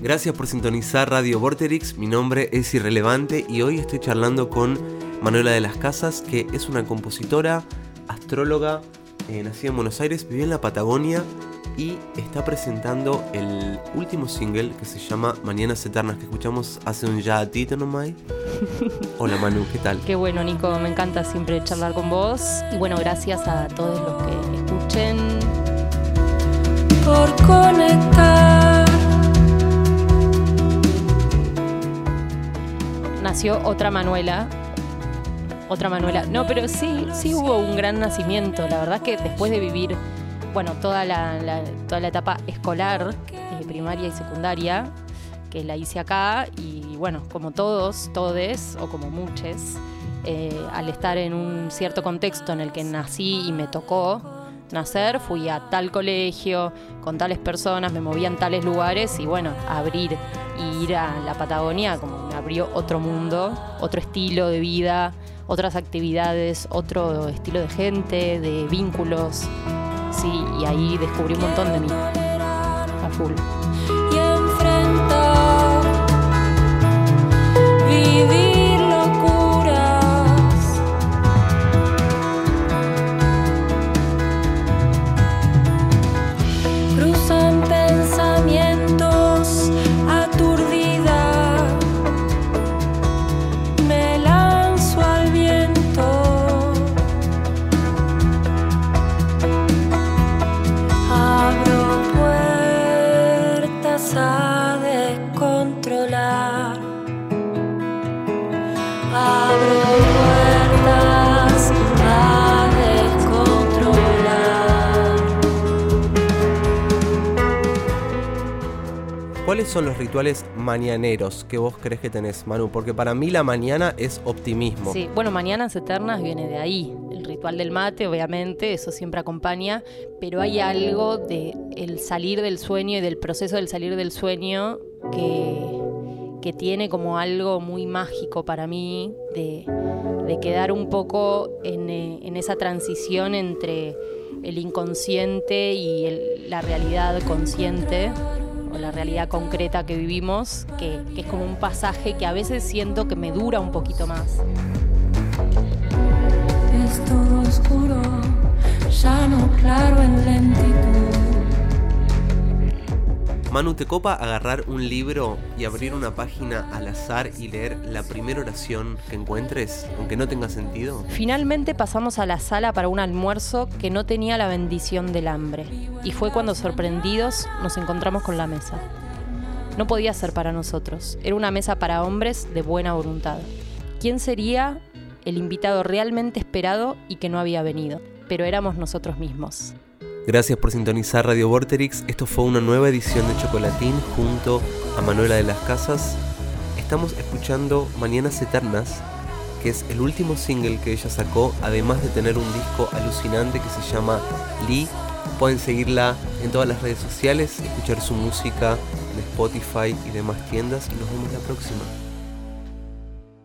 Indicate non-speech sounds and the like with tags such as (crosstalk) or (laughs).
Gracias por sintonizar Radio Vorterix, mi nombre es Irrelevante y hoy estoy charlando con Manuela de las Casas, que es una compositora, astróloga, eh, nacida en Buenos Aires, vive en la Patagonia y está presentando el último single que se llama Mañanas Eternas, que escuchamos hace un ya a ti, nomás. (laughs) Hola Manu, ¿qué tal? Qué bueno Nico, me encanta siempre charlar con vos y bueno, gracias a todos los que escuchen. Por conectar. Nació otra Manuela, otra Manuela. No, pero sí, sí hubo un gran nacimiento. La verdad que después de vivir bueno, toda la, toda la etapa escolar, eh, primaria y secundaria, que la hice acá y bueno, como todos, todes o como muchos, eh, al estar en un cierto contexto en el que nací y me tocó nacer, fui a tal colegio, con tales personas, me moví en tales lugares y bueno, abrir y ir a la Patagonia como abrió otro mundo, otro estilo de vida, otras actividades, otro estilo de gente, de vínculos sí, y ahí descubrí un montón de mí. A full. ¿Cuáles son los rituales mañaneros que vos crees que tenés, Manu? Porque para mí la mañana es optimismo. Sí, bueno, Mañanas Eternas viene de ahí. El ritual del mate, obviamente, eso siempre acompaña, pero hay algo de el salir del sueño y del proceso del salir del sueño que, que tiene como algo muy mágico para mí, de, de quedar un poco en, eh, en esa transición entre el inconsciente y la realidad consciente o la realidad concreta que vivimos, que, que es como un pasaje que a veces siento que me dura un poquito más. Es todo oscuro, ya no claro Manu, ¿te copa agarrar un libro y abrir una página al azar y leer la primera oración que encuentres, aunque no tenga sentido? Finalmente pasamos a la sala para un almuerzo que no tenía la bendición del hambre, y fue cuando sorprendidos nos encontramos con la mesa. No podía ser para nosotros, era una mesa para hombres de buena voluntad. ¿Quién sería el invitado realmente esperado y que no había venido? Pero éramos nosotros mismos. Gracias por sintonizar Radio Vorterix. Esto fue una nueva edición de Chocolatín junto a Manuela de las Casas. Estamos escuchando Mañanas Eternas, que es el último single que ella sacó, además de tener un disco alucinante que se llama Lee. Pueden seguirla en todas las redes sociales, escuchar su música en Spotify y demás tiendas y nos vemos la próxima.